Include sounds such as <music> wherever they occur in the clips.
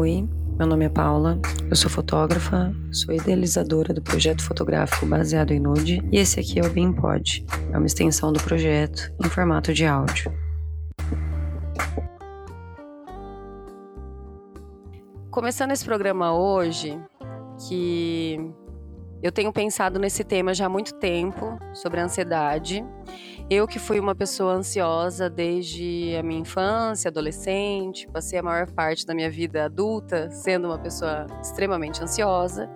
Oi, meu nome é Paula, eu sou fotógrafa, sou idealizadora do projeto fotográfico baseado em nude e esse aqui é o BeamPod, é uma extensão do projeto em formato de áudio. Começando esse programa hoje, que eu tenho pensado nesse tema já há muito tempo, sobre a ansiedade. Eu que fui uma pessoa ansiosa desde a minha infância, adolescente, passei a maior parte da minha vida adulta sendo uma pessoa extremamente ansiosa.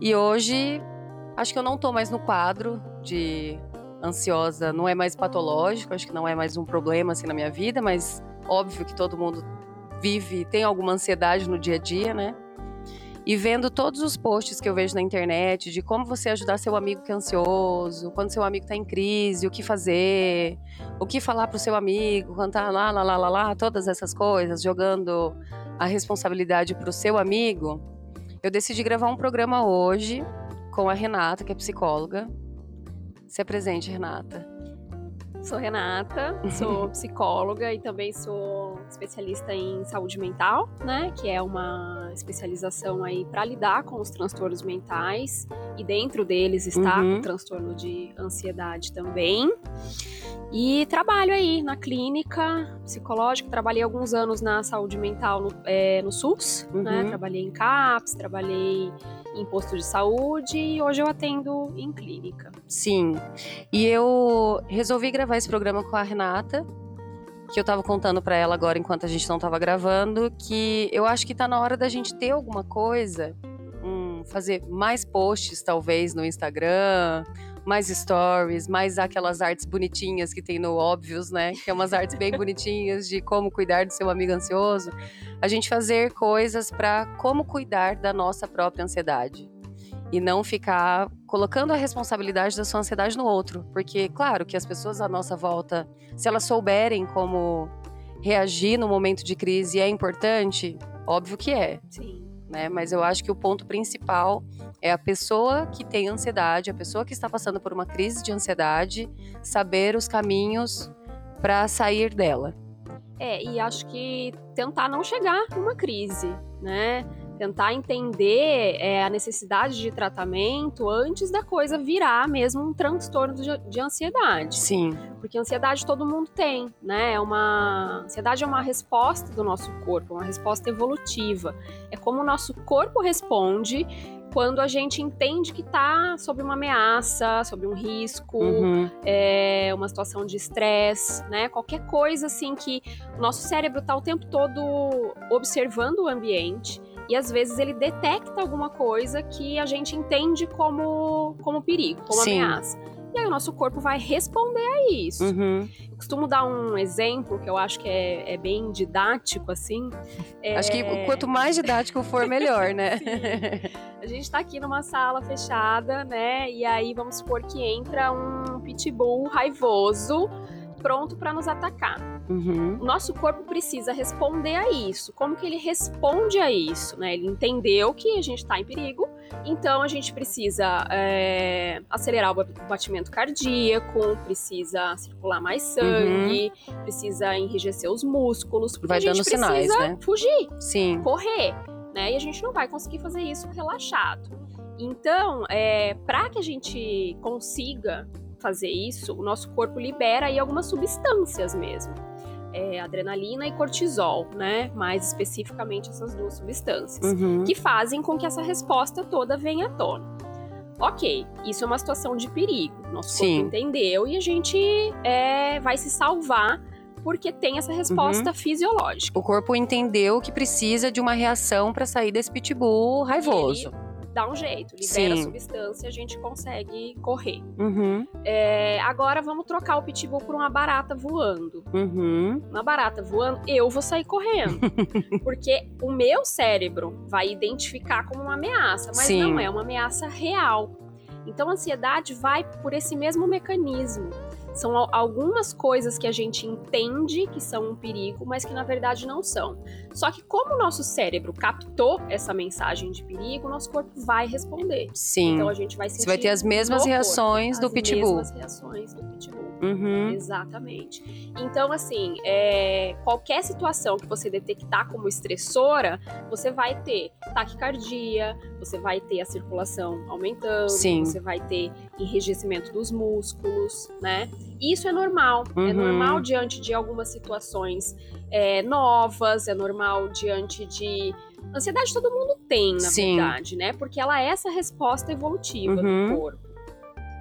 E hoje acho que eu não estou mais no quadro de ansiosa, não é mais patológico, acho que não é mais um problema assim na minha vida, mas óbvio que todo mundo vive, tem alguma ansiedade no dia a dia, né? E vendo todos os posts que eu vejo na internet de como você ajudar seu amigo que é ansioso, quando seu amigo está em crise, o que fazer, o que falar para o seu amigo, cantar lá, lá, lá, lá, lá, todas essas coisas, jogando a responsabilidade para o seu amigo, eu decidi gravar um programa hoje com a Renata, que é psicóloga. Se apresente, Renata. Sou Renata, <laughs> sou psicóloga e também sou especialista em saúde mental, né? Que é uma especialização aí para lidar com os transtornos mentais e dentro deles está uhum. o transtorno de ansiedade também. E trabalho aí na clínica psicológica, trabalhei alguns anos na saúde mental no, é, no SUS, né? uhum. né? Trabalhei em CAPS, trabalhei em posto de saúde e hoje eu atendo em clínica. Sim. E eu resolvi gravar esse programa com a Renata, que eu tava contando para ela agora enquanto a gente não tava gravando, que eu acho que tá na hora da gente ter alguma coisa, hum, fazer mais posts talvez no Instagram, mais stories, mais aquelas artes bonitinhas que tem no Óbvios, né? Que é umas artes bem bonitinhas de como cuidar do seu amigo ansioso. A gente fazer coisas para como cuidar da nossa própria ansiedade. E não ficar colocando a responsabilidade da sua ansiedade no outro. Porque, claro, que as pessoas à nossa volta, se elas souberem como reagir no momento de crise é importante, óbvio que é. Sim. Né? Mas eu acho que o ponto principal é a pessoa que tem ansiedade, a pessoa que está passando por uma crise de ansiedade, saber os caminhos para sair dela. É, e acho que tentar não chegar numa crise, né? Tentar entender é, a necessidade de tratamento antes da coisa virar mesmo um transtorno de, de ansiedade. Sim. Porque ansiedade todo mundo tem, né? É uma ansiedade é uma resposta do nosso corpo, uma resposta evolutiva. É como o nosso corpo responde quando a gente entende que está sob uma ameaça, sob um risco, uhum. é, uma situação de estresse, né? Qualquer coisa assim que o nosso cérebro está o tempo todo observando o ambiente e às vezes ele detecta alguma coisa que a gente entende como, como perigo, como Sim. ameaça. E aí o nosso corpo vai responder a isso. Uhum. Costumo dar um exemplo que eu acho que é, é bem didático, assim. É... Acho que quanto mais didático for, melhor, né? <laughs> a gente tá aqui numa sala fechada, né? E aí vamos supor que entra um pitbull raivoso pronto para nos atacar. Uhum. O nosso corpo precisa responder a isso. Como que ele responde a isso? Né? Ele entendeu que a gente está em perigo, então a gente precisa é, acelerar o batimento cardíaco, precisa circular mais sangue, uhum. precisa enrijecer os músculos, vai dando sinais, né? Fugir, Sim. correr, né? E a gente não vai conseguir fazer isso relaxado. Então, é, para que a gente consiga fazer isso, o nosso corpo libera aí algumas substâncias mesmo. É, adrenalina e cortisol, né? Mais especificamente essas duas substâncias, uhum. que fazem com que essa resposta toda venha à tona. Ok, isso é uma situação de perigo. Nosso Sim. corpo entendeu e a gente é, vai se salvar porque tem essa resposta uhum. fisiológica. O corpo entendeu que precisa de uma reação para sair desse pitbull raivoso dá um jeito, libera Sim. a substância, a gente consegue correr. Uhum. É, agora vamos trocar o pitbull por uma barata voando. Uhum. Uma barata voando, eu vou sair correndo. <laughs> porque o meu cérebro vai identificar como uma ameaça, mas Sim. não é uma ameaça real. Então a ansiedade vai por esse mesmo mecanismo. São algumas coisas que a gente entende que são um perigo, mas que na verdade não são. Só que como o nosso cérebro captou essa mensagem de perigo, o nosso corpo vai responder. Sim. Então a gente vai sentir Você vai ter as mesmas reações do pitbull. As mesmas reações do pitbull. Uhum. Exatamente. Então, assim, é, qualquer situação que você detectar como estressora, você vai ter taquicardia, você vai ter a circulação aumentando, Sim. você vai ter enrijecimento dos músculos, né? Isso é normal. É Uhum. normal diante de algumas situações é, novas, é normal diante de. Ansiedade todo mundo tem, na Sim. verdade, né? Porque ela é essa resposta evolutiva Uhum. do corpo.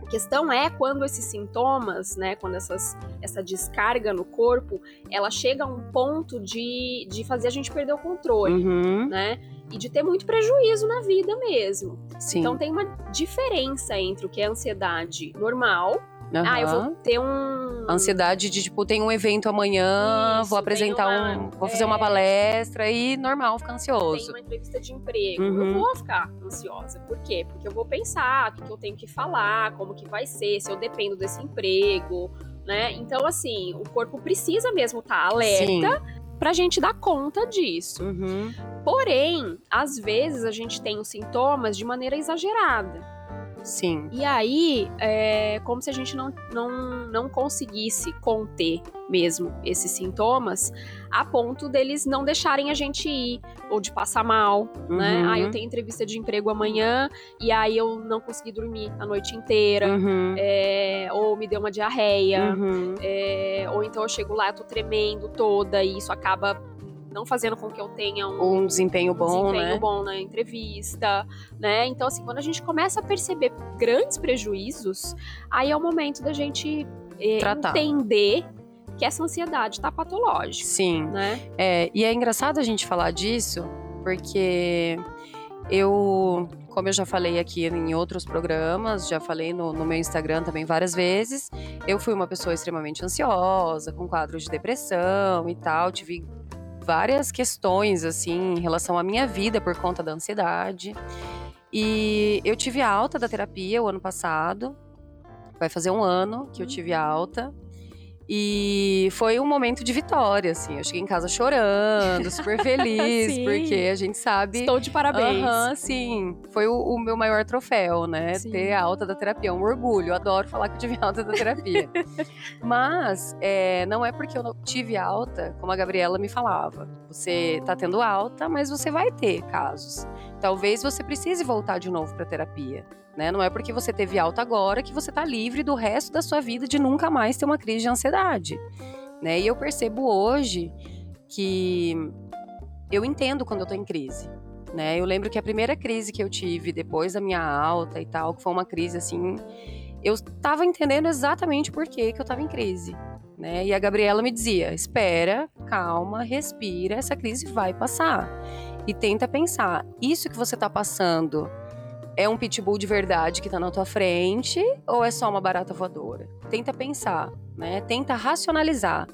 A questão é quando esses sintomas, né, quando essas, essa descarga no corpo, ela chega a um ponto de, de fazer a gente perder o controle, Uhum. né? E de ter muito prejuízo na vida mesmo. Sim. Então tem uma diferença entre o que é ansiedade normal. Ah, eu vou ter um. Ansiedade de, tipo, tem um evento amanhã, Isso, vou apresentar tem uma- um. Vou fazer uma é. palestra e normal, ficar Tem ansioso. uma entrevista de emprego. Uhum. Eu vou ficar ansiosa. Por quê? Porque eu vou pensar o que, que eu tenho que falar, como que vai ser, se eu dependo desse emprego, né? Então, assim, o corpo precisa mesmo estar alerta Sim. pra gente dar conta disso. Uhum. Porém, às vezes a gente tem os sintomas de maneira exagerada. Sim. E aí, é como se a gente não, não, não conseguisse conter mesmo esses sintomas a ponto deles não deixarem a gente ir, ou de passar mal, né? Uhum. Ah, eu tenho entrevista de emprego amanhã e aí eu não consegui dormir a noite inteira, Uhum. é, ou me deu uma diarreia, Uhum. é, ou então eu chego lá, eu tô tremendo toda e isso acaba não fazendo com que eu tenha um, Um desempenho bom, desempenho né? bom na entrevista, né? Então, assim, quando a gente começa a perceber grandes prejuízos, aí é o momento da gente eh, entender que essa ansiedade tá patológica, Sim. né? É, e é engraçado a gente falar disso, porque eu, como eu já falei aqui em outros programas, já falei no, no meu Instagram também várias vezes, eu fui uma pessoa extremamente ansiosa, com quadros de depressão e tal, tive várias questões assim em relação à minha vida por conta da ansiedade. E eu tive alta da terapia o ano passado. Vai fazer um ano que eu tive alta. E foi um momento de vitória, assim. Eu cheguei em casa chorando, super <laughs> feliz, porque a gente sabe. Estou de parabéns. Aham, sim. Foi o, o meu maior troféu, né? Sim. Ter a alta da terapia. É um orgulho. Eu adoro falar que eu tive <laughs> alta da terapia. <laughs> Mas é, não é porque eu não tive alta, como a Gabriela me falava. Você tá tendo alta, mas você vai ter casos. Talvez você precise voltar de novo pra terapia. Né? Não é porque você teve alta agora que você tá livre do resto da sua vida de nunca mais ter uma crise de ansiedade. Né? E eu percebo hoje que eu entendo quando eu tô em crise. Né? Eu lembro que a primeira crise que eu tive depois da minha alta e tal, que foi uma crise assim, eu tava entendendo exatamente por que, que eu tava em crise. Né? E a Gabriela me dizia: espera, calma, respira, essa crise vai passar. E tenta pensar: isso que você tá passando é um pitbull de verdade que tá na tua frente ou é só uma barata voadora? Tenta pensar, né? Tenta racionalizar,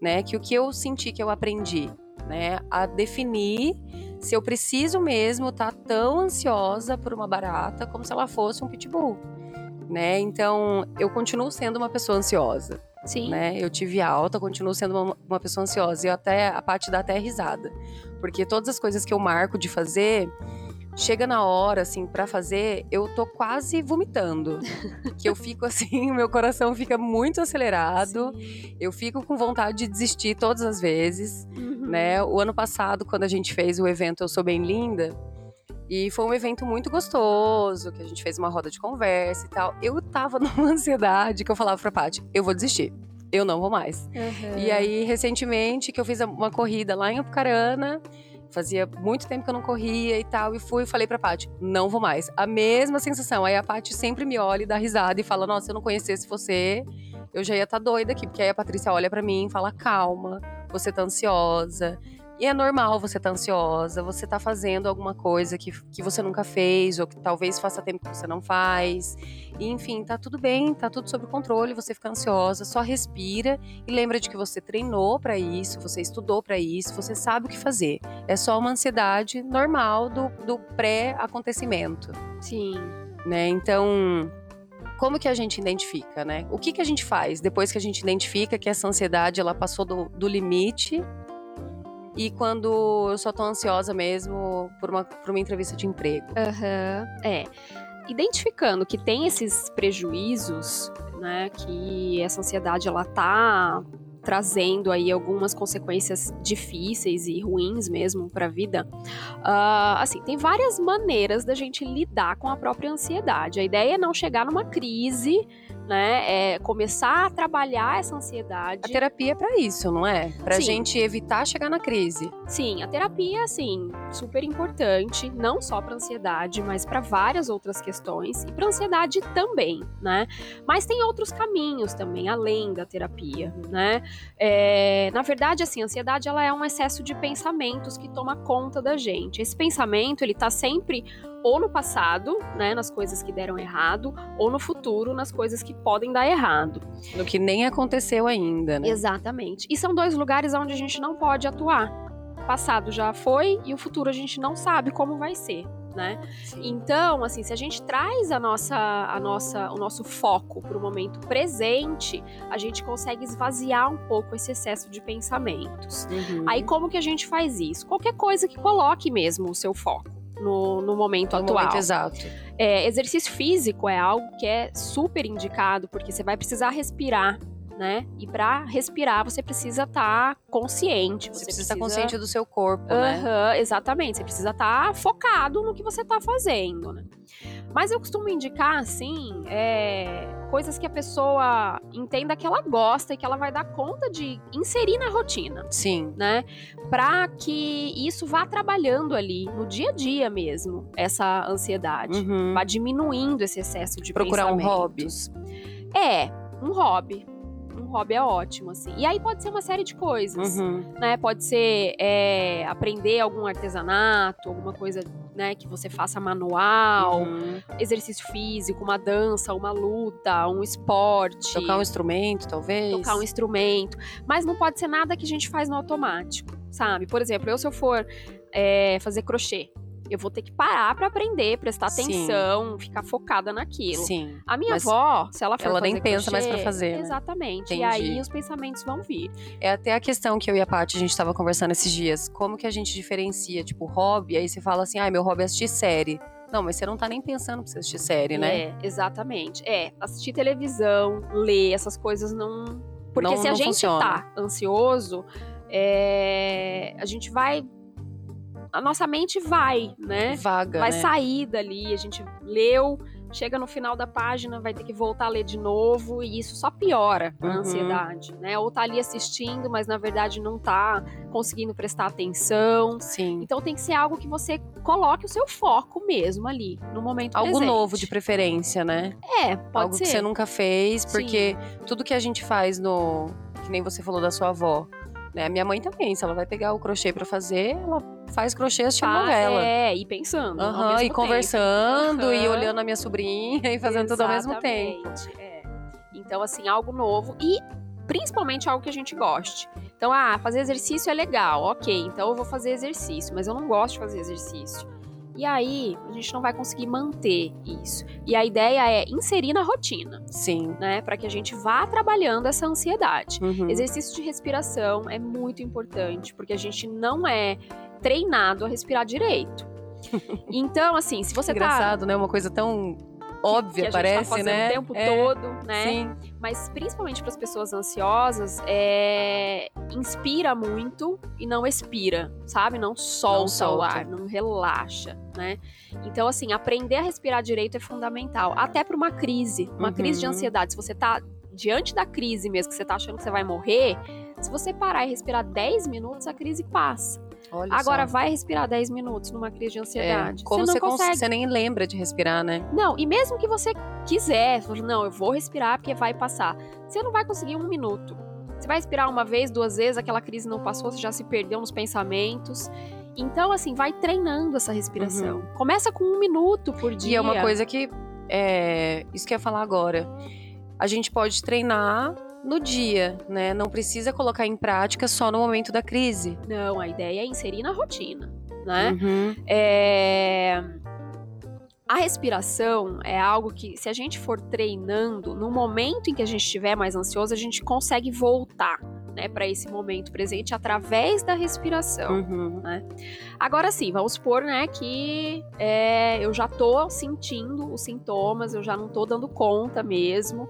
né? Que o que eu senti que eu aprendi, né? A definir se eu preciso mesmo estar tá tão ansiosa por uma barata como se ela fosse um pitbull, né? Então, eu continuo sendo uma pessoa ansiosa, Sim. né? Eu tive alta, continuo sendo uma, uma pessoa ansiosa. E até, a parte dá até risada. Porque todas as coisas que eu marco de fazer, chega na hora, assim, para fazer, eu tô quase vomitando. <laughs> que eu fico assim, <laughs> meu coração fica muito acelerado. Sim. Eu fico com vontade de desistir todas as vezes, Uhum. né? O ano passado, quando a gente fez o evento Eu Sou Bem Linda, e foi um evento muito gostoso, que a gente fez uma roda de conversa e tal. Eu tava <laughs> numa ansiedade que eu falava pra Paty, eu vou desistir. Eu não vou mais. Uhum. E aí, recentemente, que eu fiz uma corrida lá em Apucarana, fazia muito tempo que eu não corria e tal, e fui e falei pra Paty, não vou mais. A mesma sensação. Aí a Paty sempre me olha e dá risada e fala, nossa, se eu não conhecesse você, eu já ia estar tá doida aqui. Porque aí a Patrícia olha pra mim e fala, calma, você tá ansiosa. E é normal você tá ansiosa, você tá fazendo alguma coisa que, que você nunca fez, ou que talvez faça tempo que você não faz. E, enfim, tá tudo bem, tá tudo sob controle, você fica ansiosa, só respira e lembra de que você treinou pra isso, você estudou pra isso, você sabe o que fazer. É só uma ansiedade normal do, do pré-acontecimento, Sim. né? Então, como que a gente identifica, né? O que que a gente faz depois que a gente identifica que essa ansiedade ela passou do, do limite e quando eu só tô ansiosa mesmo por uma, por uma entrevista de emprego? Aham. É. Identificando que tem esses prejuízos né, que essa ansiedade ela tá trazendo aí algumas consequências difíceis e ruins mesmo para a vida. Uh, assim, tem várias maneiras da gente lidar com a própria ansiedade. A ideia é não chegar numa crise né? É começar a trabalhar essa ansiedade. A terapia é para isso, não é? Pra Sim. gente evitar chegar na crise. Sim, a terapia, assim, super importante, não só para ansiedade, mas para várias outras questões e para ansiedade também, né? Mas tem outros caminhos também, além da terapia, né? É, na verdade, assim, a ansiedade ela é um excesso de pensamentos que toma conta da gente. Esse pensamento, ele tá sempre ou no passado, né, nas coisas que deram errado, ou no futuro, nas coisas que podem dar errado. No que nem aconteceu ainda, né? Exatamente. E são dois lugares onde a gente não pode atuar. O passado já foi e o futuro a gente não sabe como vai ser. Né? Então, assim, se a gente traz a nossa, a nossa, o nosso foco para o momento presente, a gente consegue esvaziar um pouco esse excesso de pensamentos. Uhum. Aí, como que a gente faz isso? Qualquer coisa que coloque mesmo o seu foco no, no momento no atual. Momento exato. É, exercício físico é algo que é super indicado, porque você vai precisar respirar né? E para respirar, você precisa estar tá consciente. Você, você precisa estar consciente do seu corpo, uhum, né? Exatamente. Você precisa estar tá focado no que você está fazendo, né? Mas eu costumo indicar, assim, é, coisas que a pessoa entenda que ela gosta e que ela vai dar conta de inserir na rotina. Sim. Né? Para que isso vá trabalhando ali no dia a dia mesmo, essa ansiedade. Uhum. Vá diminuindo esse excesso de Procurar um hobby. É, um hobby um hobby é ótimo, assim. E aí pode ser uma série de coisas, uhum. né? Pode ser é, aprender algum artesanato, alguma coisa né, que você faça manual, uhum. exercício físico, uma dança, uma luta, um esporte. Tocar um instrumento, talvez. Tocar um instrumento. Mas não pode ser nada que a gente faz no automático, sabe? Por exemplo, eu se eu for é, fazer crochê, eu vou ter que parar para aprender, prestar atenção, Sim. ficar focada naquilo. Sim. A minha avó, se ela for ela nem pensa crochê, mais para fazer. Né? Exatamente. Né? E aí os pensamentos vão vir. É até a questão que eu e a Paty a gente estava conversando esses dias. Como que a gente diferencia, tipo, hobby? Aí você fala assim, ah, meu hobby é assistir série. Não, mas você não tá nem pensando pra você assistir série, né? É, exatamente. É, assistir televisão, ler, essas coisas não. Porque não, se a gente funciona. tá ansioso, é... a gente vai a nossa mente vai, né? Vaga. Vai né? sair dali. A gente leu, chega no final da página, vai ter que voltar a ler de novo, e isso só piora a uhum. ansiedade, né? Ou tá ali assistindo, mas na verdade não tá conseguindo prestar atenção. Sim. Então tem que ser algo que você coloque o seu foco mesmo ali, no momento Algo presente. novo de preferência, né? É, pode algo ser. que você nunca fez, porque Sim. tudo que a gente faz no. Que nem você falou da sua avó né? A minha mãe também, se ela vai pegar o crochê para fazer, ela faz crochê assistindo ah, novela. É, e pensando. Uhum, e conversando, uhum. e olhando a minha sobrinha e fazendo Exatamente, tudo ao mesmo tempo. É. Então, assim, algo novo e principalmente algo que a gente goste. Então, ah, fazer exercício é legal, ok, então eu vou fazer exercício, mas eu não gosto de fazer exercício. E aí, a gente não vai conseguir manter isso. E a ideia é inserir na rotina. Sim. Né? Para que a gente vá trabalhando essa ansiedade. Uhum. Exercício de respiração é muito importante, porque a gente não é treinado a respirar direito. <laughs> Então, assim, se você Engraçado, tá. Engraçado, né? Uma coisa tão óbvia, que parece, tá né? o tempo é, todo, né? Sim. Mas principalmente para as pessoas ansiosas, é... inspira muito e não expira, sabe? Não solta, não solta, o ar, não relaxa, né? Então, assim, aprender a respirar direito é fundamental, até para uma crise, uma uhum. crise de ansiedade. Se você tá diante da crise mesmo, que você tá achando que você vai morrer, se você parar e respirar 10 minutos, a crise passa. Olha Agora, só. vai respirar 10 minutos numa crise de ansiedade. É, como você, não consegue. você nem lembra de respirar, né? Não, e mesmo que você quiser, não, eu vou respirar porque vai passar. Você não vai conseguir um minuto. Você vai respirar uma vez, duas vezes, aquela crise não passou, você já se perdeu nos pensamentos. Então, assim, vai treinando essa respiração. Uhum. Começa com um minuto por dia. E é uma coisa que. É, isso que eu ia falar agora. A gente pode treinar no dia, né? Não precisa colocar em prática só no momento da crise. Não, a ideia é inserir na rotina, né? Uhum. É... A respiração é algo que, se a gente for treinando, no momento em que a gente estiver mais ansioso, a gente consegue voltar né, para esse momento presente através da respiração. Uhum. Né? Agora sim, vamos supor né, que é, eu já tô sentindo os sintomas, eu já não tô dando conta mesmo.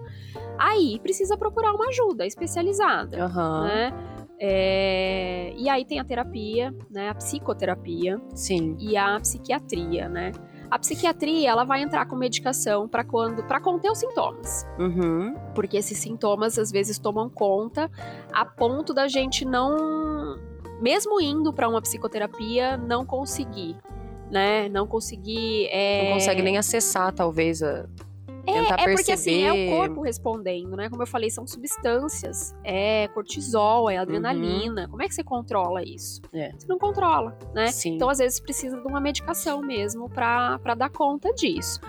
Aí precisa procurar uma ajuda especializada. Uhum. Né? É, e aí tem a terapia, né, a psicoterapia Sim. e a psiquiatria, né? A psiquiatria ela vai entrar com medicação para quando, para conter os sintomas, Uhum. porque esses sintomas às vezes tomam conta a ponto da gente não, mesmo indo para uma psicoterapia, não conseguir, né? Não conseguir. é, Não consegue nem acessar, talvez, a... tentar é porque assim, é o perceber. corpo respondendo, né? Como eu falei, são substâncias. É cortisol, é adrenalina. Como é que você controla isso? Uhum. É. Você não controla, né? Sim. Então, às vezes, precisa de uma medicação mesmo pra pra dar conta disso.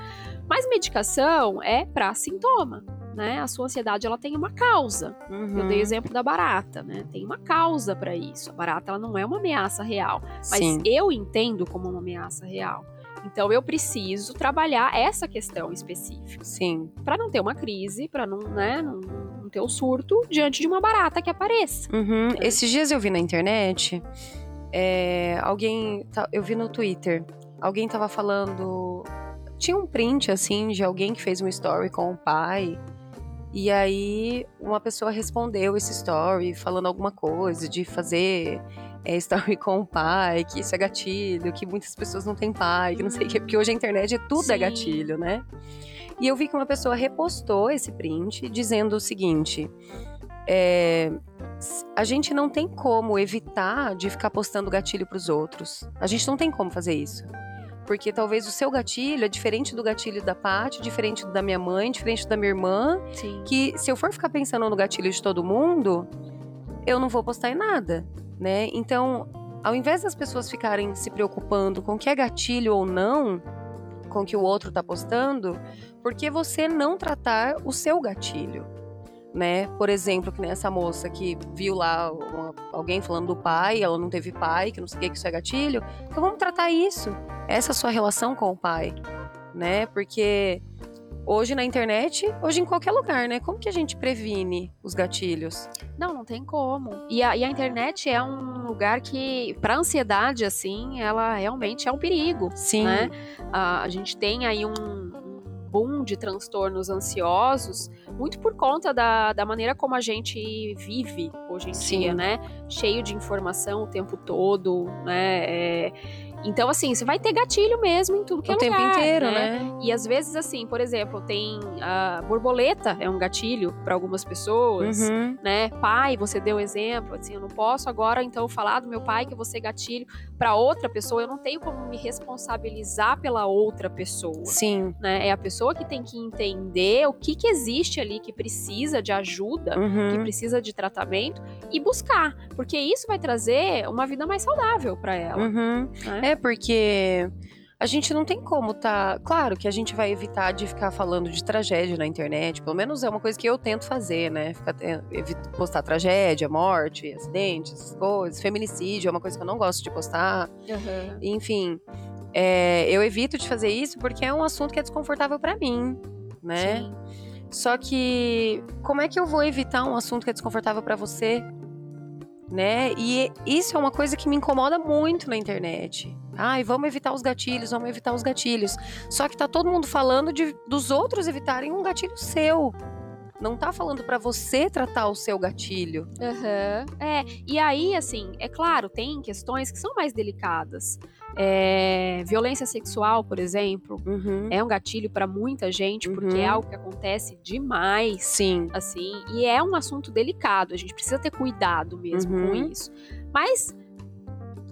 Mas medicação é pra sintoma, né? A sua ansiedade, ela tem uma causa. Uhum. Eu dei o exemplo da barata, né? Tem uma causa pra isso. A barata, ela não é uma ameaça real. Mas Sim. eu entendo como uma ameaça real. Então, eu preciso trabalhar essa questão específica Sim. Pra não ter uma crise, pra não, né, não, não ter o surto diante de uma barata que apareça. Uhum. Esses dias eu vi na internet, é, alguém, eu vi no Twitter, alguém tava falando, tinha um print assim de alguém que fez um story com o pai. E aí uma pessoa respondeu esse story falando alguma coisa de fazer é, story <laughs> com o pai, que isso é gatilho, que muitas pessoas não têm pai, que não sei o quê, porque hoje a internet é tudo é Sim. gatilho, né? E eu vi que uma pessoa repostou esse print dizendo o seguinte: é, a gente não tem como evitar de ficar postando gatilho pros outros. A gente não tem como fazer isso. Porque talvez o seu gatilho é diferente do gatilho da Paty, diferente do da minha mãe, diferente da minha irmã. Sim. Que se eu for ficar pensando no gatilho de todo mundo, eu não vou postar em nada, né? Então, ao invés das pessoas ficarem se preocupando com o que é gatilho ou não, com o que o outro tá postando, por que você não tratar o seu gatilho? Né? Por exemplo, que nem essa moça que viu lá uma- alguém falando do pai, ela não teve pai, que não sei o que, que isso é gatilho. Então vamos tratar isso. Essa é sua relação com o pai, né? Porque hoje na internet, hoje em qualquer lugar, né? Como que a gente previne os gatilhos? Não, não tem como. E a, e a internet é um lugar que, pra ansiedade, assim, ela realmente é um perigo. Sim. né? A, a gente tem aí um, um boom de transtornos ansiosos, muito por conta da, da maneira como a gente vive hoje em Sim. dia, né? Cheio de informação o tempo todo, né? É, então, assim, você vai ter gatilho mesmo em tudo que o é tempo lugar, inteiro, né? E às vezes, assim, por exemplo, tem a borboleta é um gatilho para algumas pessoas, Uhum. né? Pai, você deu exemplo, assim, eu não posso agora então falar do meu pai que você gatilho para outra pessoa, eu não tenho como me responsabilizar pela outra pessoa. Sim. Né? É a pessoa que tem que entender o que, que existe ali que precisa de ajuda, que Uhum. precisa de tratamento e buscar, porque isso vai trazer uma vida mais saudável para ela. Uhum. né? É porque a gente não tem como tá. Claro que a gente vai evitar de ficar falando de tragédia na internet. Pelo menos é uma coisa que eu tento fazer, né? Ficar, evito postar tragédia, morte, acidentes, essas coisas. Feminicídio é uma coisa que eu não gosto de postar. Aham. Enfim, é, eu evito de fazer isso porque é um assunto que é desconfortável pra mim, né? Sim. Só que como é que eu vou evitar um assunto que é desconfortável pra você? Né? E isso é uma coisa que me incomoda muito na internet. Ai, vamos evitar os gatilhos, vamos evitar os gatilhos. Só que tá todo mundo falando de, dos outros evitarem um gatilho seu. Não tá falando pra você tratar o seu gatilho. Aham. É, e aí, assim, é claro, tem questões que são mais delicadas. É, violência sexual, por exemplo, Uhum. é um gatilho para muita gente, porque Uhum. é algo que acontece demais. Sim. Assim, e é um assunto delicado, a gente precisa ter cuidado mesmo com Uhum. isso. Mas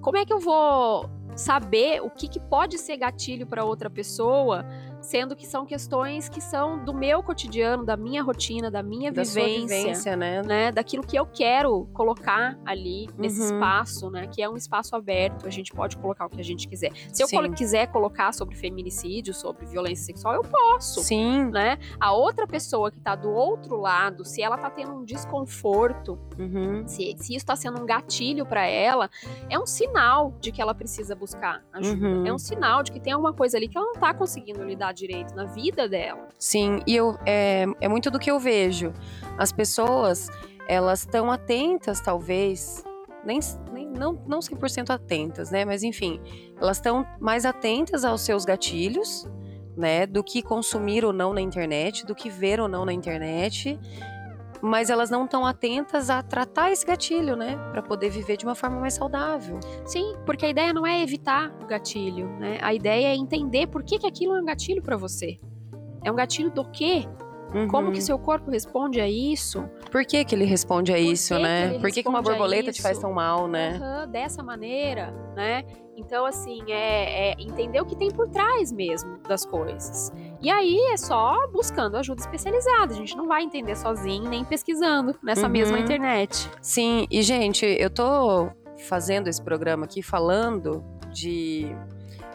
como é que eu vou saber o que, que pode ser gatilho para outra pessoa, sendo que são questões que são do meu cotidiano, da minha rotina, da minha Da vivência vivência, né? né, daquilo que eu quero colocar ali nesse Uhum. espaço, né, que é um espaço aberto, a gente pode colocar o que a gente quiser. Se eu Sim. quiser colocar sobre feminicídio, sobre violência sexual, eu posso. Sim. Né? A outra pessoa que tá do outro lado, se ela tá tendo um desconforto, Uhum. se, se isso tá sendo um gatilho para ela, é um sinal de que ela precisa buscar ajuda. Uhum. É um sinal de que tem alguma coisa ali que ela não tá conseguindo lidar direito na vida dela. Sim, e eu, é, é muito do que eu vejo. As pessoas, elas estão atentas, talvez, nem, nem não, não 100% atentas, né? Mas enfim, elas estão mais atentas aos seus gatilhos, né? Do que consumir ou não na internet, do que ver ou não na internet. Mas elas não estão atentas a tratar esse gatilho, né? Para poder viver de uma forma mais saudável. Sim, porque a ideia não é evitar o gatilho, né? A ideia é entender por que, que aquilo é um gatilho para você. É um gatilho do quê? Uhum. Como que seu corpo responde a isso? Por que que ele responde a Por isso, né? Por que, que uma borboleta te faz tão mal, né? Uhum, dessa maneira, né? Então, assim, é, é, entender o que tem por trás mesmo das coisas. E aí é só buscando ajuda especializada. A gente não vai entender sozinho, nem pesquisando nessa uhum. mesma internet. Sim, e gente, eu tô fazendo esse programa aqui falando de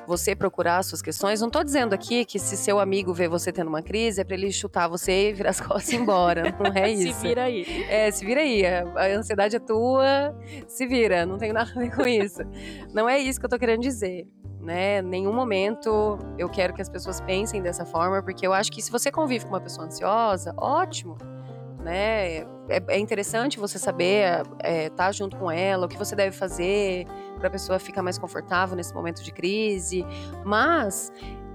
você procurar as suas questões. Não tô dizendo aqui que se seu amigo vê você tendo uma crise, é pra ele chutar você e virar as <laughs> costas e ir embora. Não é <laughs> isso. se vira aí. É, se vira aí. A ansiedade é tua, se vira. Não tem nada a ver com isso. Não é isso que eu tô querendo dizer. Né? Nenhum momento eu quero que as pessoas pensem dessa forma, porque eu acho que se você convive com uma pessoa ansiosa, ótimo né? É, é interessante você saber estar é, tá junto com ela, o que você deve fazer para a pessoa ficar mais confortável nesse momento de crise. Mas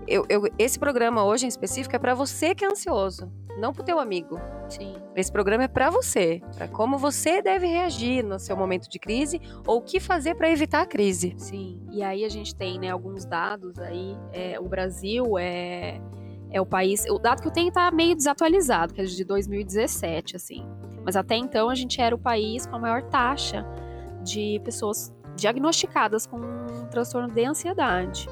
eu, eu, esse programa hoje em específico é para você que é ansioso, não para o teu amigo. Sim. Esse programa é para você, para como você deve reagir no seu momento de crise ou o que fazer para evitar a crise. Sim. E aí a gente tem, né, alguns dados aí. É, o Brasil é é o país. O dado que eu tenho tá meio desatualizado, que é de 2017, assim. Mas até então a gente era o país com a maior taxa de pessoas diagnosticadas com um transtorno de ansiedade.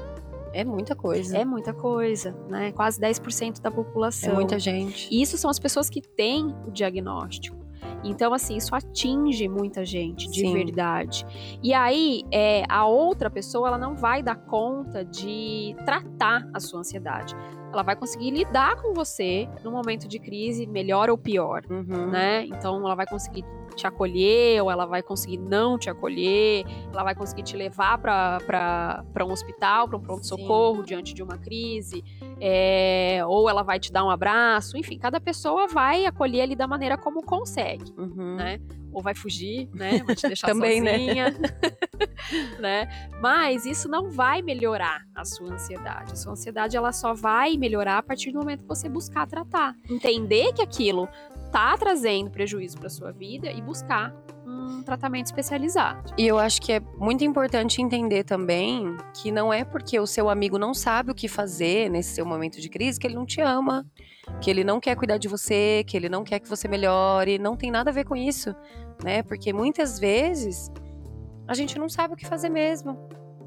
É muita coisa. É muita coisa, né? Quase 10% da população. É muita gente. E isso são as pessoas que têm o diagnóstico. Então, assim, isso atinge muita gente, de Sim. verdade. E aí, é, a outra pessoa, ela não vai dar conta de tratar a sua ansiedade ela vai conseguir lidar com você no momento de crise, melhor ou pior, uhum. né? Então ela vai conseguir te acolher, ou ela vai conseguir não te acolher, ela vai conseguir te levar para um hospital, para um pronto-socorro diante de uma crise, é, ou ela vai te dar um abraço, enfim, cada pessoa vai acolher ali da maneira como consegue, uhum. né? Ou vai fugir, né? Vai te deixar Também, né? sozinha, né? <laughs> né? Mas isso não vai melhorar a sua ansiedade. A sua ansiedade ela só vai melhorar a partir do momento que você buscar tratar, entender que aquilo tá trazendo prejuízo para sua vida e buscar um tratamento especializado. E eu acho que é muito importante entender também que não é porque o seu amigo não sabe o que fazer nesse seu momento de crise que ele não te ama, que ele não quer cuidar de você, que ele não quer que você melhore, não tem nada a ver com isso né? Porque muitas vezes a gente não sabe o que fazer mesmo.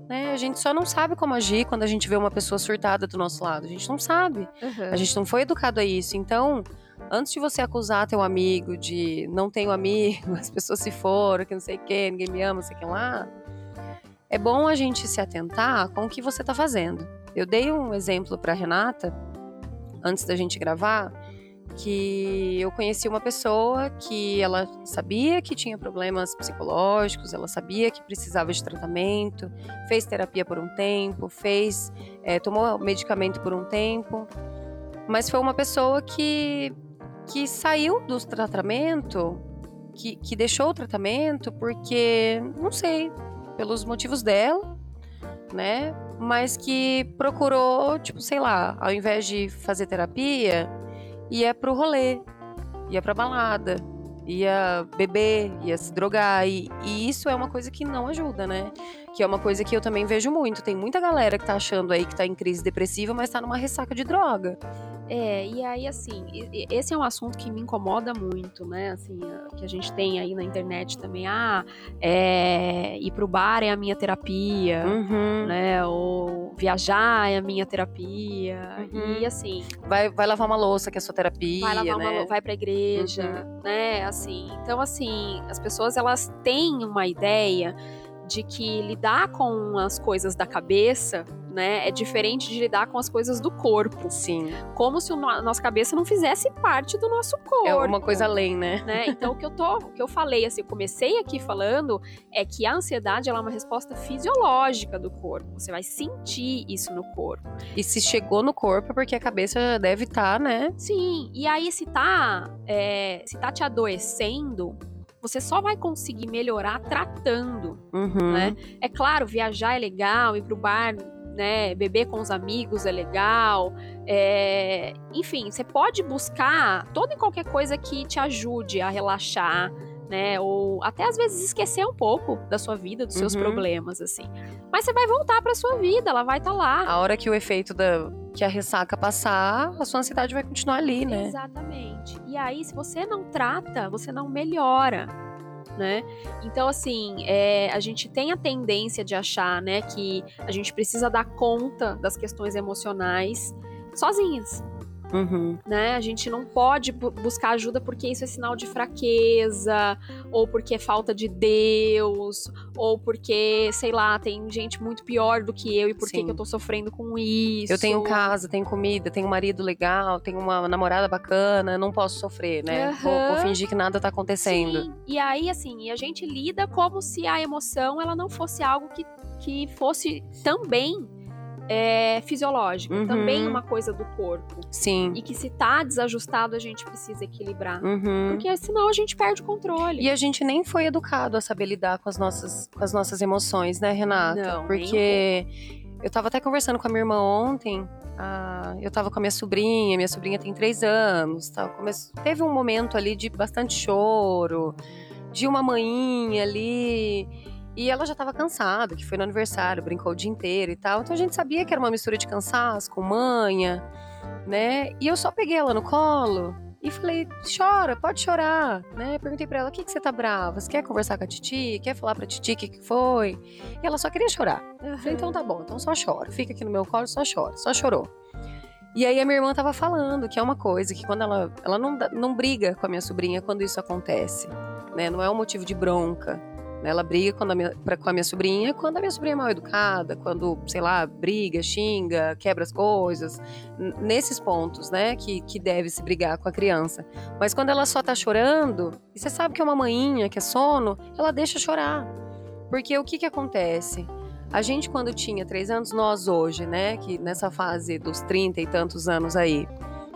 Né? A gente só não sabe como agir quando a gente vê uma pessoa surtada do nosso lado. A gente não sabe. Uhum. A gente não foi educado a isso. Então, antes de você acusar teu amigo de não tenho amigo, <laughs> as pessoas se foram, que não sei o que, ninguém me ama, não sei o que lá, é bom a gente se atentar com o que você está fazendo. Eu dei um exemplo para Renata antes da gente gravar que eu conheci uma pessoa que ela sabia que tinha problemas psicológicos, ela sabia que precisava de tratamento, fez terapia por um tempo, fez, é, tomou medicamento por um tempo, mas foi uma pessoa que, que saiu do tratamento, que, que deixou o tratamento porque, não sei, pelos motivos dela, né? Mas que procurou, tipo, sei lá, ao invés de fazer terapia, ia pro rolê, ia pra balada, ia beber, ia se drogar. E, e, isso é uma coisa que não ajuda, né? Que é uma coisa que eu também vejo muito. Tem muita galera que tá achando aí que tá em crise depressiva, mas tá numa ressaca de droga. É, e aí, assim, esse é um assunto que me incomoda muito, né? Assim, que a gente tem aí na internet também. Ah, é, ir pro bar é a minha terapia, uhum. né? Ou viajar é a minha terapia. Uhum. E, assim... Vai, vai lavar uma louça, que é a sua terapia, Vai lavar né? uma vai pra igreja, uhum. né? Assim, então, assim, as pessoas, elas têm uma ideia de que lidar com as coisas da cabeça né, é diferente de lidar com as coisas do corpo. Sim. Como se a nossa cabeça não fizesse parte do nosso corpo. É uma coisa além, né? né? Então o que eu tô, o que eu falei, assim, eu comecei aqui falando é que a ansiedade ela é uma resposta fisiológica do corpo. Você vai sentir isso no corpo. E se chegou no corpo é porque a cabeça deve estar, tá, né? Sim. E aí se tá, é, se tá te adoecendo, você só vai conseguir melhorar tratando, uhum. né? É claro, viajar é legal, ir pro bar né? Beber com os amigos é legal. É... Enfim, você pode buscar toda e qualquer coisa que te ajude a relaxar, né? Ou até às vezes esquecer um pouco da sua vida, dos seus uhum. problemas, assim. Mas você vai voltar para sua vida, ela vai estar tá lá. A hora que o efeito da que a ressaca passar, a sua ansiedade vai continuar ali, né? Exatamente. E aí, se você não trata, você não melhora né? Então, assim, é, a gente tem a tendência de achar, né, que a gente precisa dar conta das questões emocionais sozinhas. Uhum. Né? A gente não pode buscar ajuda porque isso é sinal de fraqueza, ou porque é falta de Deus, ou porque, sei lá, tem gente muito pior do que eu e por que, eu tô sofrendo com isso. Eu tenho casa, tenho comida, tenho um marido legal, tenho uma namorada bacana, não posso sofrer, né? Uhum. Vou, vou, fingir que nada tá acontecendo. Sim. E aí, assim, a gente lida como se a emoção ela não fosse algo que, que fosse também é, fisiológica, uhum. também uma coisa do corpo. Sim. E que se tá desajustado, a gente precisa equilibrar. Uhum. Porque senão a gente perde o controle. E a gente nem foi educado a saber lidar com as nossas, com as nossas emoções, né, Renata? Não, Porque um eu tava até conversando com a minha irmã ontem. Ah, eu tava com a minha sobrinha, minha sobrinha tem três anos. Tá? Teve um momento ali de bastante choro, de uma manhinha ali. E ela já estava cansada, que foi no aniversário, brincou o dia inteiro e tal. Então a gente sabia que era uma mistura de cansaço com manha, né? E eu só peguei ela no colo e falei: chora, pode chorar, né? Perguntei para ela: o que, que você tá brava? Você quer conversar com a Titi? Quer falar pra Titi o que, que foi? E ela só queria chorar. Eu falei: então tá bom, então só chora. Fica aqui no meu colo, só chora. Só chorou. E aí a minha irmã tava falando que é uma coisa que quando ela. Ela não, não briga com a minha sobrinha quando isso acontece, né? Não é um motivo de bronca. Ela briga a minha, pra, com a minha sobrinha quando a minha sobrinha é mal educada, quando, sei lá, briga, xinga, quebra as coisas. Nesses pontos, né, que, que deve se brigar com a criança. Mas quando ela só tá chorando, e você sabe que é uma manhinha, que é sono, ela deixa chorar. Porque o que que acontece? A gente, quando tinha três anos, nós hoje, né, que nessa fase dos trinta e tantos anos aí,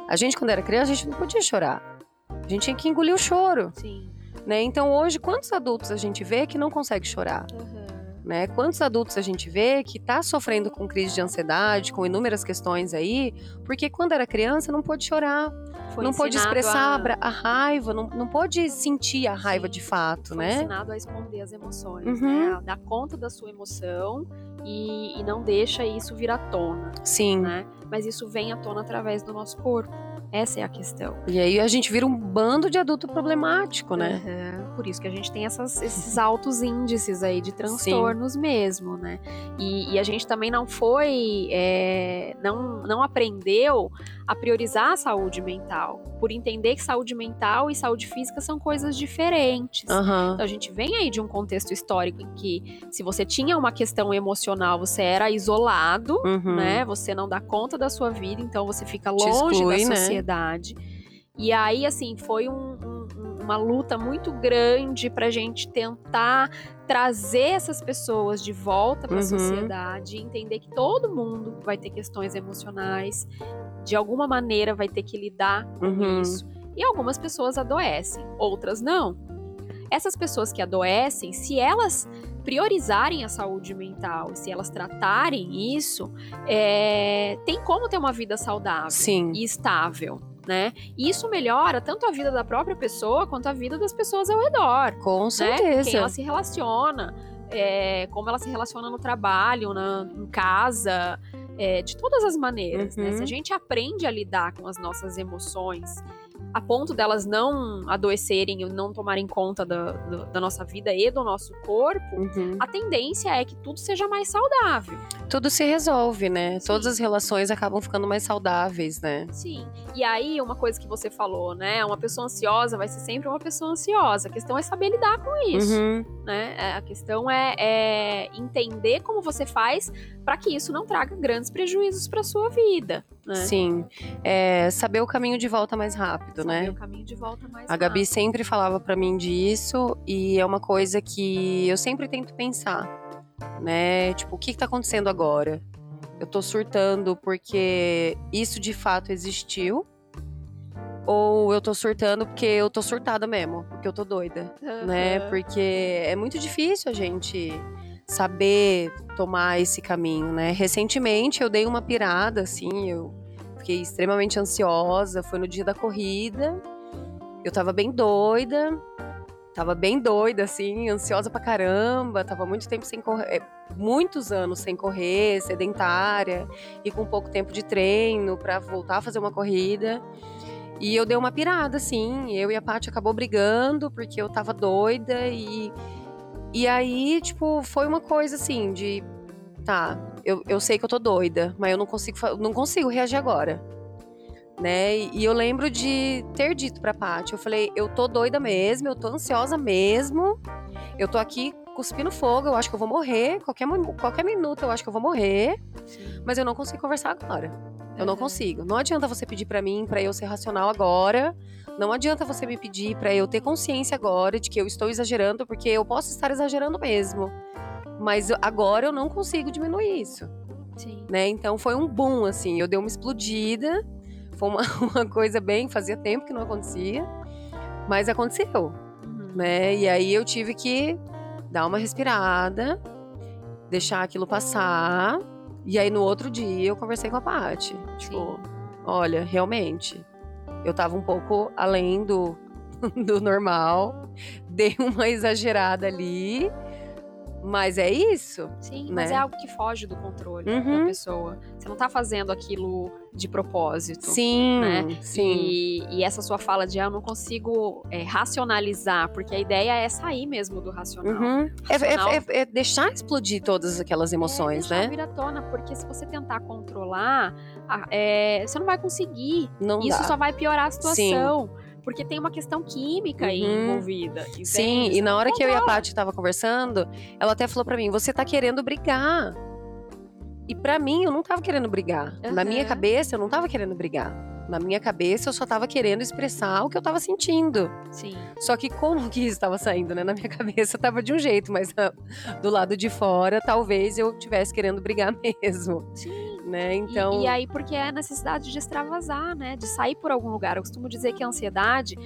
a gente, quando era criança, a gente não podia chorar. A gente tinha que engolir o choro. Sim. Né? Então, hoje, quantos adultos a gente vê que não consegue chorar? Uhum. Né? Quantos adultos a gente vê que está sofrendo com crise de ansiedade, com inúmeras questões aí, porque quando era criança não pôde chorar, Foi não pôde expressar a... a, raiva, não, não pôde sentir a raiva Sim. de fato, Foi né? ensinado a esconder as emoções, uhum. né? A dar conta da sua emoção e, e não deixa isso vir à tona. Sim. Né? Mas isso vem à tona através do nosso corpo. Essa é a questão. E aí a gente vira um bando de adulto problemático, né? Uhum. Por isso que a gente tem essas, <laughs> esses altos índices aí de transtornos Sim. mesmo, né? E, e, a gente também não foi, é, não, não aprendeu a priorizar a saúde mental, por entender que saúde mental e saúde física são coisas diferentes. Uhum. Então a gente vem aí de um contexto histórico em que se você tinha uma questão emocional, você era isolado, uhum. né? Você não dá conta da sua vida, então você fica longe exclui, da né? sociedade. Né? E aí, assim, foi um, um, uma luta muito grande para a gente tentar trazer essas pessoas de volta para a uhum. sociedade, entender que todo mundo vai ter questões emocionais, de alguma maneira vai ter que lidar com uhum. isso. E algumas pessoas adoecem, outras não. Essas pessoas que adoecem, se elas priorizarem a saúde mental, se elas tratarem isso, é, tem como ter uma vida saudável Sim. e estável. Né? E isso melhora tanto a vida da própria pessoa quanto a vida das pessoas ao redor. Com né? certeza. Quem ela se relaciona, é, como ela se relaciona no trabalho, na, em casa, é, de todas as maneiras. Uhum. Né? Se a uhum. gente aprende a lidar com as nossas emoções a ponto delas não adoecerem ou não tomarem conta da, da, da nossa vida e do nosso corpo, uhum. a tendência é que tudo seja mais saudável. Tudo se resolve, né? Sim. Todas as relações acabam ficando mais saudáveis, né? Sim. E aí, uma coisa que você falou, né? Uma pessoa ansiosa vai ser sempre uma pessoa ansiosa. A questão é saber lidar com isso. Uhum. né? É, a questão é, é entender como você faz para que isso não traga grandes prejuízos para sua vida. Né? Sim, é, saber o caminho de volta mais rápido, saber né? o caminho de volta mais A Gabi rápido. sempre falava para mim disso e é uma coisa que eu sempre tento pensar, né? Tipo, o que, que tá acontecendo agora? Eu tô surtando porque isso de fato existiu? Ou eu tô surtando porque eu tô surtada mesmo, porque eu tô doida, né? Aham. Porque é muito difícil a gente saber tomar esse caminho, né? Recentemente eu dei uma pirada, assim, eu fiquei extremamente ansiosa, foi no dia da corrida, eu tava bem doida, tava bem doida, assim, ansiosa pra caramba, tava muito tempo sem correr, é, muitos anos sem correr, sedentária, e com pouco tempo de treino pra voltar a fazer uma corrida. E eu dei uma pirada, assim. Eu e a Paty acabou brigando porque eu tava doida e. E aí, tipo, foi uma coisa assim de. Tá, eu, eu sei que eu tô doida, mas eu não consigo, não consigo reagir agora. Né? E, eu lembro de ter dito pra Paty, eu falei, eu tô doida mesmo, eu tô ansiosa mesmo. Eu tô aqui cuspindo fogo, eu acho que eu vou morrer. Qualquer, qualquer minuto eu acho que eu vou morrer. Mas eu não consigo conversar agora. Eu não Aham. consigo. Não adianta você pedir pra mim pra eu ser racional agora. Não adianta você me pedir pra eu ter consciência agora de que eu estou exagerando, porque eu posso estar exagerando mesmo. Mas agora eu não consigo diminuir isso, Sim. né? Então foi um boom assim, eu dei uma explodida. Foi uma, <laughs> uma coisa bem, fazia tempo que não acontecia, mas aconteceu, Uhum. né? E aí eu tive que dar uma respirada, deixar aquilo passar. E aí no outro dia eu conversei com a Paty. Tipo, olha, realmente, eu tava um pouco além do, <laughs> do normal, dei uma exagerada ali, mas é isso. Sim, mas né? é algo que foge do controle Uhum. da pessoa. Você não tá fazendo aquilo de propósito. Sim, né? sim. E, e essa sua fala de ah, eu não consigo é, racionalizar, porque a ideia é sair mesmo do racional. Uhum. É, é- Racional- é- é deixar explodir todas aquelas emoções, é, deixar né? vir à tona, porque se você tentar controlar, é, você não vai conseguir. Não Isso dá. só vai piorar a situação. Porque tem uma questão química aí Uhum. envolvida. entende? Sim, e na hora que eu e a. Paty tava conversando, ela até falou pra mim: "Você tá querendo brigar". E pra mim eu não tava querendo brigar. Na minha cabeça eu não tava querendo brigar. Na minha cabeça eu só tava querendo expressar o que eu tava sentindo. Sim. Só que como que isso estava saindo, né? Na minha <laughs> cabeça tava de um jeito, mas ah, do lado de fora talvez eu tivesse querendo brigar <laughs> mesmo, Sim. Né? E- Então, E, aí, porque é a necessidade de extravasar, né? De sair por algum lugar. Eu costumo dizer que a ansiedade,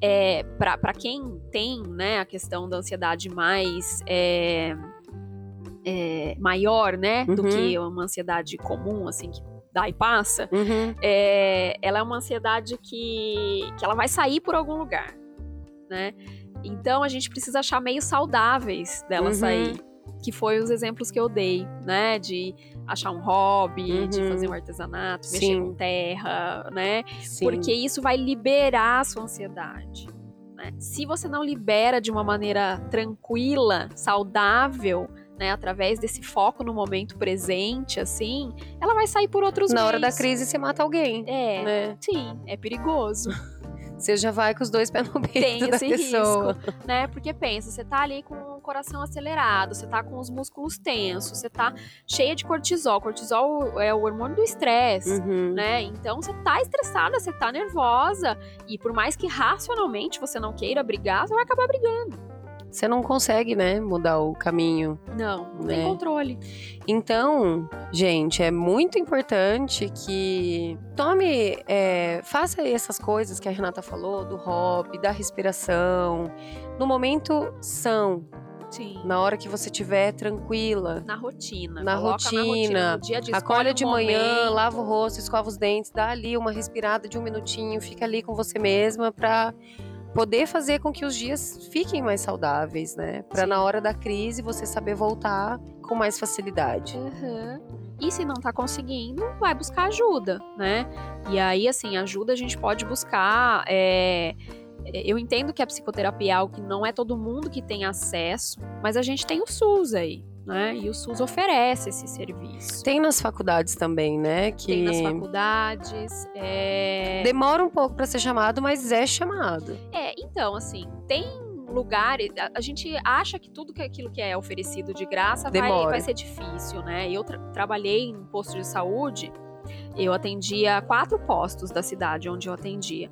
é, para quem tem né, a questão da ansiedade mais é, é, maior, né? Do Uhum. que uma ansiedade comum, assim, que dá e passa, uhum, é, ela é uma ansiedade que, que ela vai sair por algum lugar, né? Então a gente precisa achar meios saudáveis dela Uhum. sair. Que foi os exemplos que eu dei, né? De achar um hobby, de Uhum. fazer um artesanato, mexer Sim. com terra, né? sim. Porque isso vai liberar a sua ansiedade. né? Se você não libera de uma maneira tranquila, saudável, né, através desse foco no momento presente, assim, ela vai sair por outros na hora da meios. crise você mata alguém, É, né? sim, é perigoso. <laughs> Você já vai com os dois pés no peito Tem da esse pessoa. risco, né? Porque pensa, você tá ali com coração acelerado, você tá com os músculos tensos, você tá cheia de cortisol. Cortisol é o hormônio do estresse. Uhum. Né? Então você tá estressada, você tá nervosa. E por mais que racionalmente você não queira brigar, você vai acabar brigando. Você não consegue, né, mudar o caminho. Não, não Né? tem controle. Então, gente, é muito importante que tome, é, faça essas coisas que a Renata falou, do hobby, da respiração, no momento são, Sim. na hora que você estiver tranquila. Na rotina. Na rotina. no dia de Acorda de manhã, momento. lava o rosto, escova os dentes, dá ali uma respirada de um minutinho, fica ali com você mesma pra poder fazer com que os dias fiquem mais saudáveis, né? Pra Sim. na hora da crise você saber voltar com mais facilidade. Uhum. E se não tá conseguindo, vai buscar ajuda, né? E aí, assim, ajuda a gente pode buscar. é, Eu entendo que a psicoterapia é algo que não é todo mundo que tem acesso, mas a gente tem o SUS aí, né? E o SUS oferece esse serviço. Tem nas faculdades também, né? Que Tem nas faculdades. É... demora um pouco pra ser chamado, mas é chamado. é, então, assim, tem lugar. A, a, gente acha que tudo que aquilo que é oferecido de graça vai, vai, ser difícil, né? Eu tra trabalhei em posto de saúde. Eu atendia quatro postos da cidade onde eu atendia.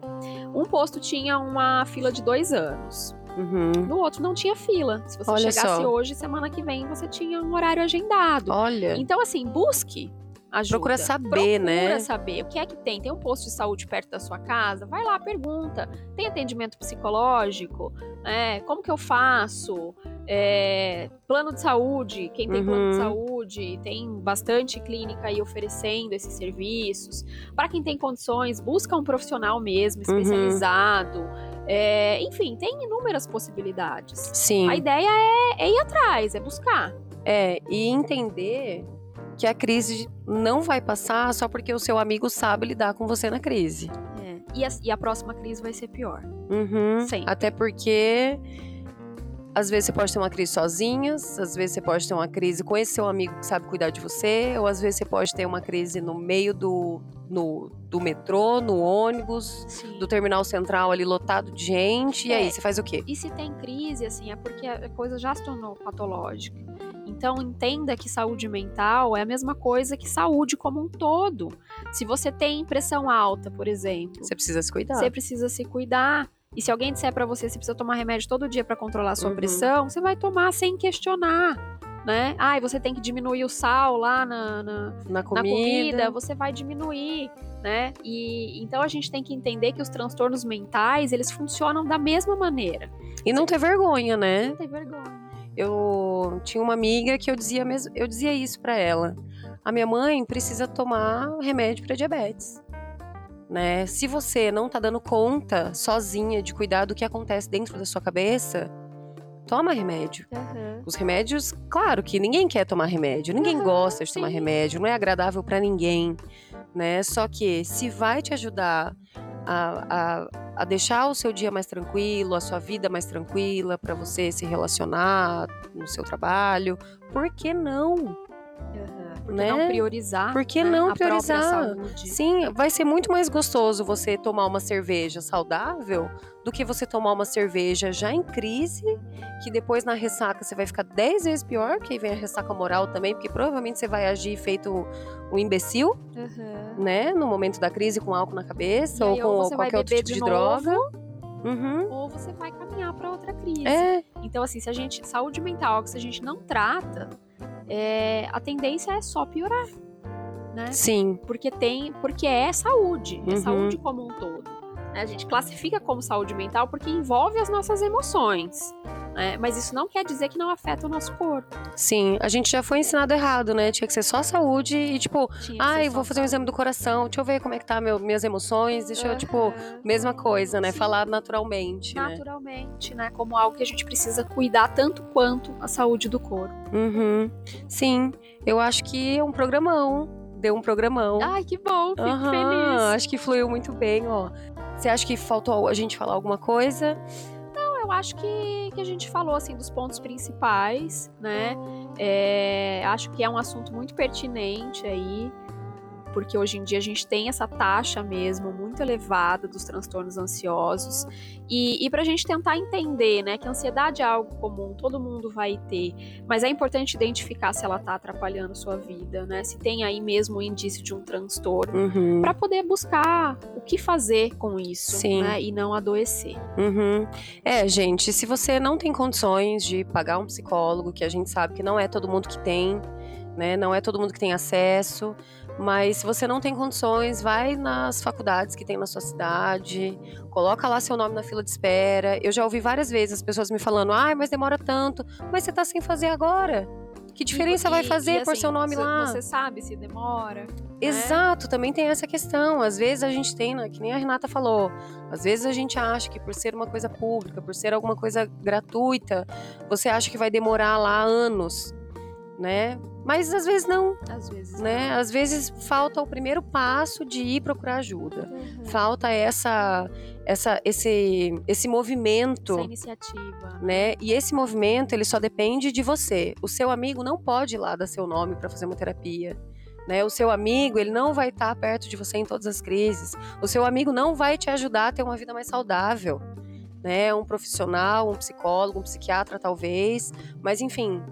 Um posto tinha uma fila de dois anos. Uhum. No outro não tinha fila. Se você Olha chegasse só. hoje, semana que vem, você tinha um horário agendado. Olha. Então, assim, busque ajuda. Procura saber, Procura né? Procura saber o que é que tem. Tem um posto de saúde perto da sua casa? Vai lá, pergunta. Tem atendimento psicológico? É, como que eu faço? É, plano de saúde, quem tem uhum. plano de uhum. saúde, tem bastante clínica aí oferecendo esses serviços. Para quem tem condições, busca um profissional mesmo, uhum. especializado. Uhum. É, enfim, tem inúmeras possibilidades. Sim. A ideia é, é ir atrás, é buscar. É, e entender que a crise não vai passar só porque o seu amigo sabe lidar com você na crise. É. E, a, e a próxima crise vai ser pior. Uhum. Até porque às vezes você pode ter uma crise sozinha, às vezes você pode ter uma crise com esse seu amigo que sabe cuidar de você, ou às vezes você pode ter uma crise no meio do, no, do metrô, no ônibus, Sim. do terminal central ali lotado de gente. É. E aí, você faz o quê? E se tem crise, assim, é porque a coisa já se tornou patológica. Então entenda que saúde mental é a mesma coisa que saúde como um todo. Se você tem pressão alta, por exemplo, você precisa se cuidar. Você precisa se cuidar. E se alguém disser para você que você precisa tomar remédio todo dia para controlar a sua uhum. pressão, você vai tomar sem questionar. Né? Ah, e você tem que diminuir o sal lá na, na, na, comida. na comida, você vai diminuir, né? E então a gente tem que entender que os transtornos mentais, eles funcionam da mesma maneira. E não ter vergonha, né? Não ter vergonha eu tinha uma amiga que eu dizia mesmo, eu dizia isso para ela. A minha mãe precisa tomar remédio para diabetes. Né? Se você não tá dando conta sozinha de cuidar do que acontece dentro da sua cabeça, toma remédio. Uhum. Os remédios, claro que ninguém quer tomar remédio, ninguém uhum, gosta de sim. tomar remédio, não é agradável para ninguém, né? Só que se vai te ajudar a, a, a, deixar o seu dia mais tranquilo, a sua vida mais tranquila, para você se relacionar no seu trabalho, por que não? Uhum. Por que né? não priorizar? Por que né? não priorizar? Sim, vai ser muito mais gostoso você tomar uma cerveja saudável do que você tomar uma cerveja já em crise, que depois na ressaca você vai ficar 10 vezes pior, que aí vem a ressaca moral também, porque provavelmente você vai agir feito um imbecil, uhum. né? No momento da crise com álcool na cabeça ou com ou qualquer outro tipo de, de droga. Uhum. Ou você vai caminhar para outra crise. É. Então, assim, se a gente. Saúde mental, se a gente não trata, é, a tendência é só piorar. Né? Sim. Porque tem. Porque é saúde. É uhum. saúde como um todo. Né? A gente classifica como saúde mental porque envolve as nossas emoções. Né? Mas isso não quer dizer que não afeta o nosso corpo. Sim, a gente já foi ensinado errado, né? Tinha que ser só saúde e, tipo, ai, ah, vou fazer um exame do coração, deixa eu ver como é que tá meu, minhas emoções, deixa uhum. eu, tipo, mesma coisa, né? Sim. Falar naturalmente. Né? Naturalmente, né? né? Como algo que a gente precisa cuidar tanto quanto a saúde do corpo. Uhum. Sim, eu acho que é um programão deu um programão. Ai, que bom, fico uhum, feliz. Acho que fluiu muito bem, ó. Você acha que faltou a gente falar alguma coisa? Eu acho que, que a gente falou assim dos pontos principais, né? É, acho que é um assunto muito pertinente aí porque hoje em dia a gente tem essa taxa mesmo muito elevada dos transtornos ansiosos. E, e para a gente tentar entender, né, que a ansiedade é algo comum, todo mundo vai ter, mas é importante identificar se ela está atrapalhando sua vida, né, se tem aí mesmo o indício de um transtorno, uhum. para poder buscar o que fazer com isso, Sim. né, e não adoecer. Uhum. É, gente, se você não tem condições de pagar um psicólogo, que a gente sabe que não é todo mundo que tem, né, não é todo mundo que tem acesso. Mas se você não tem condições, vai nas faculdades que tem na sua cidade, coloca lá seu nome na fila de espera. Eu já ouvi várias vezes as pessoas me falando: ai, mas demora tanto. Mas você tá sem fazer agora. Que diferença e, vai fazer e, assim, por seu nome lá? Você sabe se demora. Né? Exato, né? também tem essa questão. Às vezes a gente tem, né, que nem a Renata falou, às vezes a gente acha que por ser uma coisa pública, por ser alguma coisa gratuita, você acha que vai demorar lá anos né? Mas às vezes não. Às vezes. Né? Não. Às vezes falta o primeiro passo de ir procurar ajuda. Uhum. Falta essa essa esse esse movimento, essa iniciativa, né? E esse movimento, ele só depende de você. O seu amigo não pode ir lá dar seu nome para fazer uma terapia. Né? O seu amigo, ele não vai estar perto de você em todas as crises. O seu amigo não vai te ajudar a ter uma vida mais saudável. né? Um profissional, um psicólogo, um psiquiatra, talvez. Mas enfim,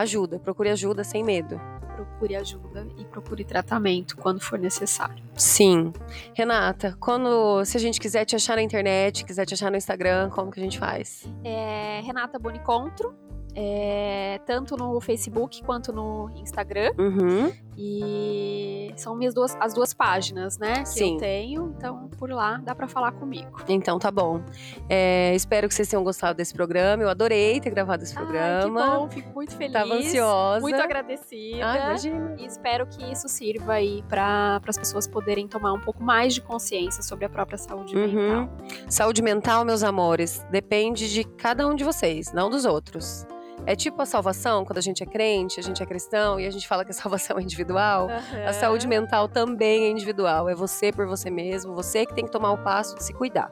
ajuda, procure ajuda sem medo. Procure ajuda e procure tratamento quando for necessário. Sim. Renata, quando se a gente quiser te achar na internet, quiser te achar no Instagram, como que a gente faz? É Renata Bonicontro, é, tanto no Facebook quanto no Instagram. Uhum. E são minhas duas, as duas páginas, né? Que Sim. eu tenho. Então, por lá dá pra falar comigo. Então tá bom. É, espero que vocês tenham gostado desse programa. Eu adorei ter gravado esse Ai, programa. que bom, fico muito feliz. Tava ansiosa. Muito agradecida. Ah, imagina. E espero que isso sirva aí para as pessoas poderem tomar um pouco mais de consciência sobre a própria saúde Uhum. mental. Saúde mental, meus amores, depende de cada um de vocês, não dos outros. É tipo a salvação, quando a gente é crente, a gente é cristão e a gente fala que a <laughs> salvação é individual. A saúde mental também é individual. É você por você mesmo, você que tem que tomar o passo de se cuidar.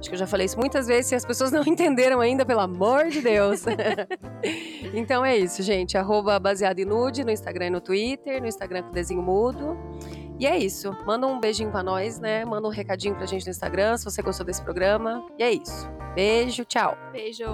Acho que eu já falei isso muitas vezes e as pessoas não <laughs> entenderam ainda, pelo amor de Deus. <laughs> então é isso, gente. Arroba baseado em nude no Instagram e no Twitter, no Instagram com desenho mudo. E é isso. Manda um beijinho pra nós, né? Manda um recadinho pra gente no Instagram se você gostou desse programa. E é isso. Beijo, tchau. Beijo.